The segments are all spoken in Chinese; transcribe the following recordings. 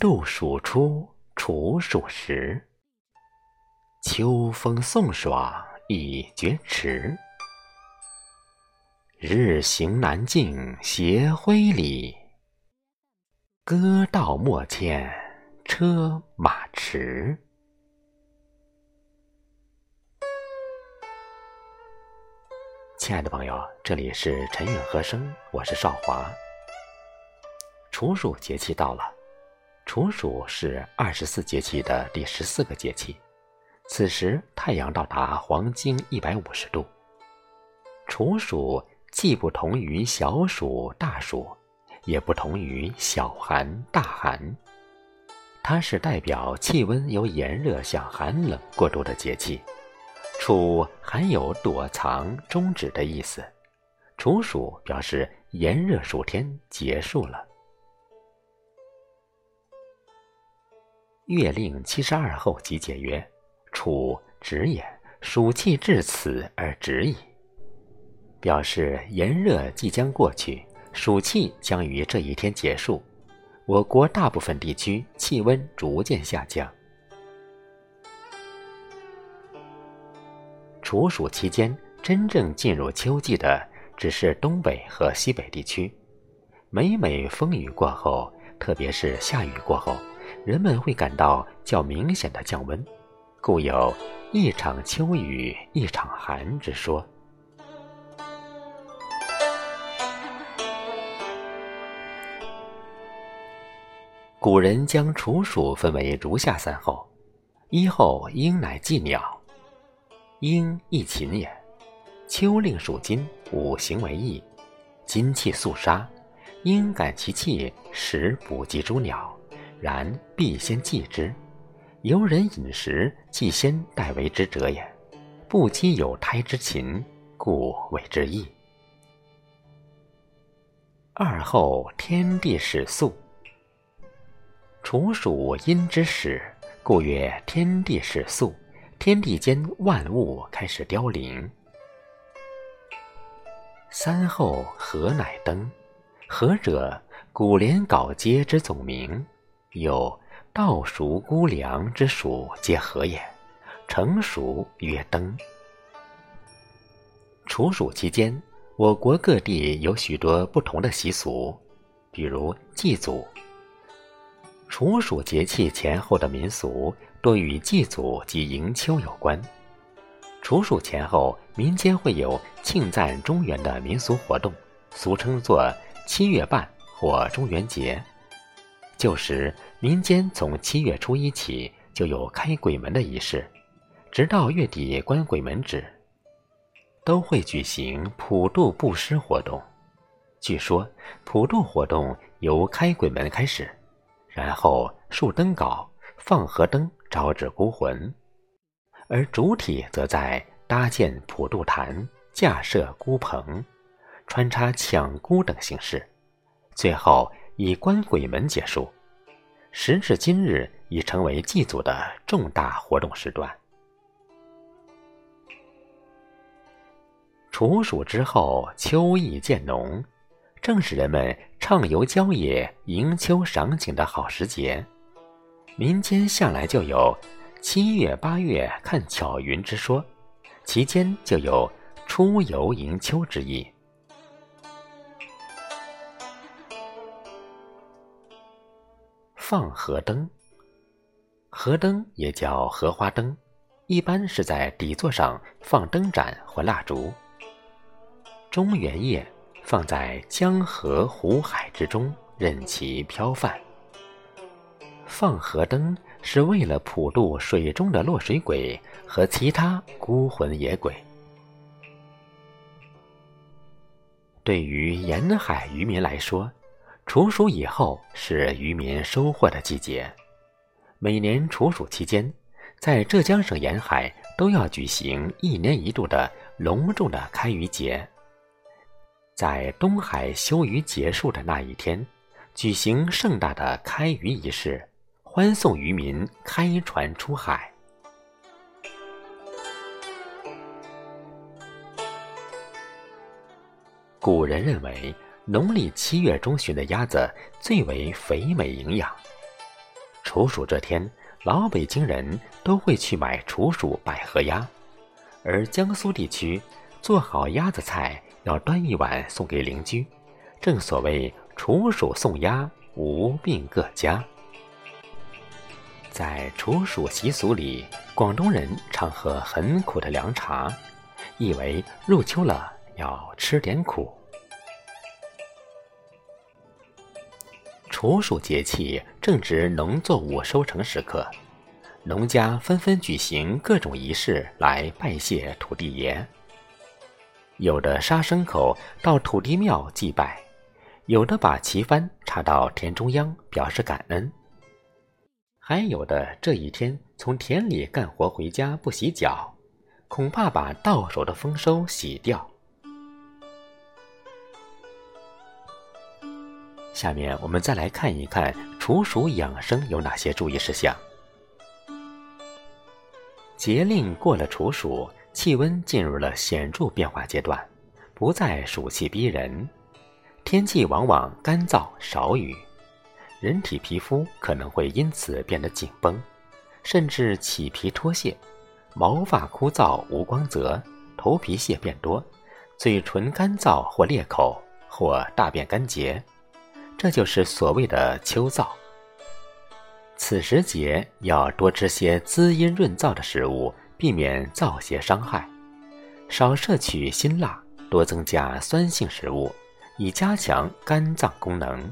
度暑初处暑时。秋风送爽已觉迟。日行南径斜晖里，歌道莫欠车马迟。亲爱的朋友，这里是陈韵和声，我是少华。处暑节气到了，处暑是二十四节气的第十四个节气，此时太阳到达黄经一百五十度。处暑既不同于小暑、大暑，也不同于小寒、大寒，它是代表气温由炎热向寒冷过渡的节气。处含有躲藏、终止的意思，处暑表示炎热暑天结束了。《月令七十二候集解》曰：“处止也，暑气至此而止矣。”表示炎热即将过去，暑气将于这一天结束。我国大部分地区气温逐渐下降。处暑期间，真正进入秋季的只是东北和西北地区。每每风雨过后，特别是下雨过后，人们会感到较明显的降温，故有“一场秋雨一场寒”之说。古人将处暑分为如下三候：一候应乃祭鸟。鹰亦禽也，秋令属金，五行为义，金气肃杀，鹰感其气，食补及诸鸟，然必先祭之。由人饮食，既先代为之者也。不积有胎之禽，故谓之义。二后天地始肃，处暑阴之始，故曰天地始肃。天地间万物开始凋零。三后何乃登？何者？古连稿阶之总名。有稻熟菇粮之属，皆何也？成熟曰登。处暑期间，我国各地有许多不同的习俗，比如祭祖。处暑节气前后的民俗。多与祭祖及迎秋有关。处暑前后，民间会有庆赞中元的民俗活动，俗称作七月半或中元节。旧时，民间从七月初一起就有开鬼门的仪式，直到月底关鬼门止，都会举行普渡布施活动。据说，普渡活动由开鬼门开始，然后竖灯稿、放河灯。招致孤魂，而主体则在搭建普渡坛、架设孤棚、穿插抢孤等形式，最后以关鬼门结束。时至今日，已成为祭祖的重大活动时段。处暑之后，秋意渐浓，正是人们畅游郊野、迎秋赏景的好时节。民间向来就有七月八月看巧云之说，其间就有出游迎秋之意。放河灯，河灯也叫荷花灯，一般是在底座上放灯盏或蜡烛。中元夜放在江河湖海之中，任其飘泛。放河灯是为了普渡水中的落水鬼和其他孤魂野鬼。对于沿海渔民来说，处暑以后是渔民收获的季节。每年处暑期间，在浙江省沿海都要举行一年一度的隆重的开渔节。在东海休渔结束的那一天，举行盛大的开渔仪式。欢送渔民开船出海。古人认为，农历七月中旬的鸭子最为肥美营养，处暑这天，老北京人都会去买处暑百合鸭，而江苏地区做好鸭子菜要端一碗送给邻居，正所谓处暑送鸭，无病各家。在处暑习俗里，广东人常喝很苦的凉茶，意为入秋了要吃点苦。处暑节气正值农作物收成时刻，农家纷纷举行各种仪式来拜谢土地爷。有的杀牲口到土地庙祭拜，有的把旗幡插到田中央表示感恩，还有的这一天从田里干活回家不洗脚，恐怕把到手的丰收洗掉。下面我们再来看一看处暑养生有哪些注意事项。节令过了处暑，气温进入了显著变化阶段，不再暑气逼人，天气往往干燥少雨，人体皮肤可能会因此变得紧绷，甚至起皮脱屑，毛发枯燥无光泽，头皮屑变多，嘴唇干燥或裂口，或大便干结。这就是所谓的秋燥。此时节要多吃些滋阴润燥的食物，避免燥邪伤害；少摄取辛辣，多增加酸性食物，以加强肝脏功能。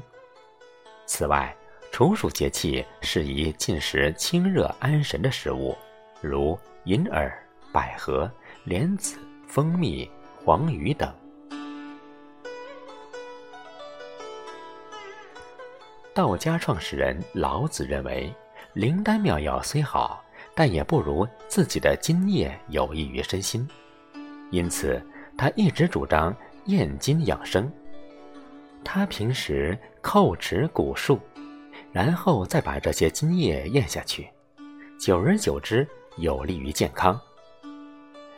此外，处暑节气适宜进食清热安神的食物，如银耳、百合、莲子、蜂蜜、黄鱼等。道家创始人老子认为，灵丹妙药虽好，但也不如自己的津液有益于身心。因此，他一直主张咽津养生。他平时叩齿鼓漱，然后再把这些津液咽下去，久而久之，有利于健康。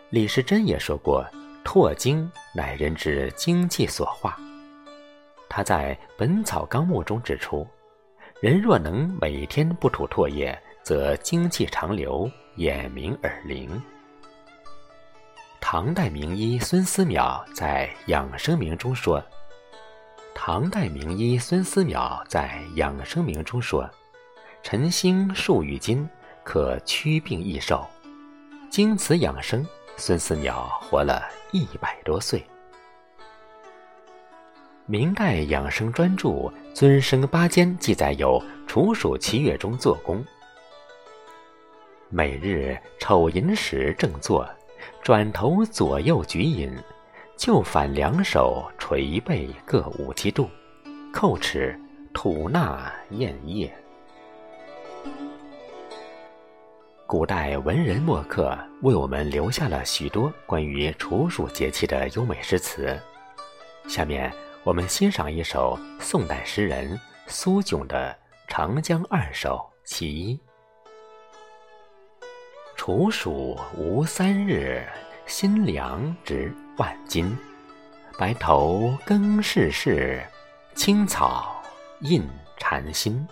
李时珍也说过：“唾精乃人之精气所化。”他在《本草纲目》中指出，人若能每天不吐唾液，则精气长流，眼明耳灵。唐代名医孙思邈在《养生铭》中说：“唐代名医孙思邈在《养生铭》中说，晨兴数玉金，可驱病益寿。经此养生，孙思邈活了一百多岁。”明代养生专著《尊生八间》记载有处暑七月中做功，每日丑寅时正坐，转头左右举饮，就反两手捶背各五七度，叩齿吐纳咽液。古代文人墨客为我们留下了许多关于处暑节气的优美诗词，下面。我们欣赏一首宋代诗人苏炯的《长江二首·其一》：处暑无三日，新粮值万金。白头更世事，青草印禅心。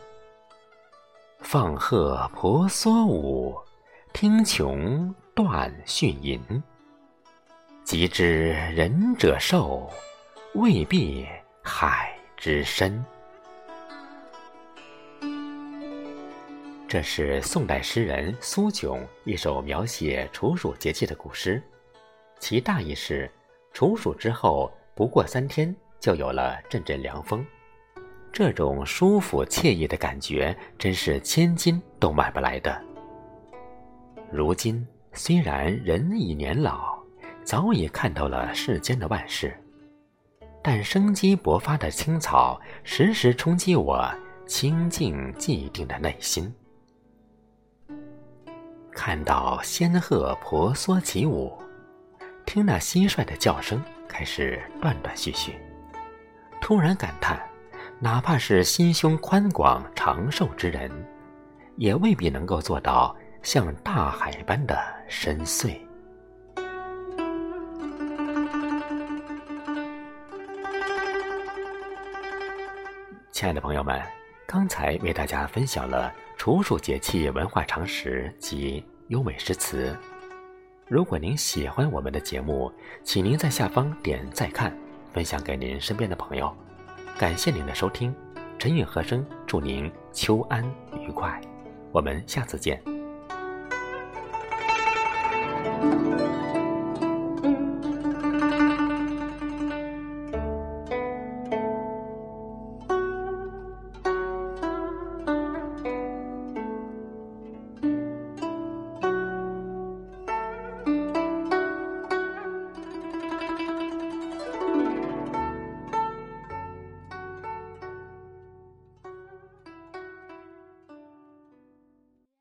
放鹤婆娑舞，听琼断讯吟。及知仁者寿。未必海之深。这是宋代诗人苏炯一首描写处暑节气的古诗，其大意是：处暑之后不过三天，就有了阵阵凉风，这种舒服惬意的感觉，真是千金都买不来的。如今虽然人已年老，早已看透了世间的万事。但生机勃发的青草时时冲击我清静寂定的内心。看到仙鹤婆娑起舞，听那蟋蟀的叫声开始断断续续，突然感叹：哪怕是心胸宽广长寿之人，也未必能够做到像大海般的深邃。亲爱的朋友们，刚才为大家分享了处暑节气文化常识及优美诗词。如果您喜欢我们的节目，请您在下方点再看，分享给您身边的朋友。感谢您的收听，陈韵和声祝您秋安愉快，我们下次见。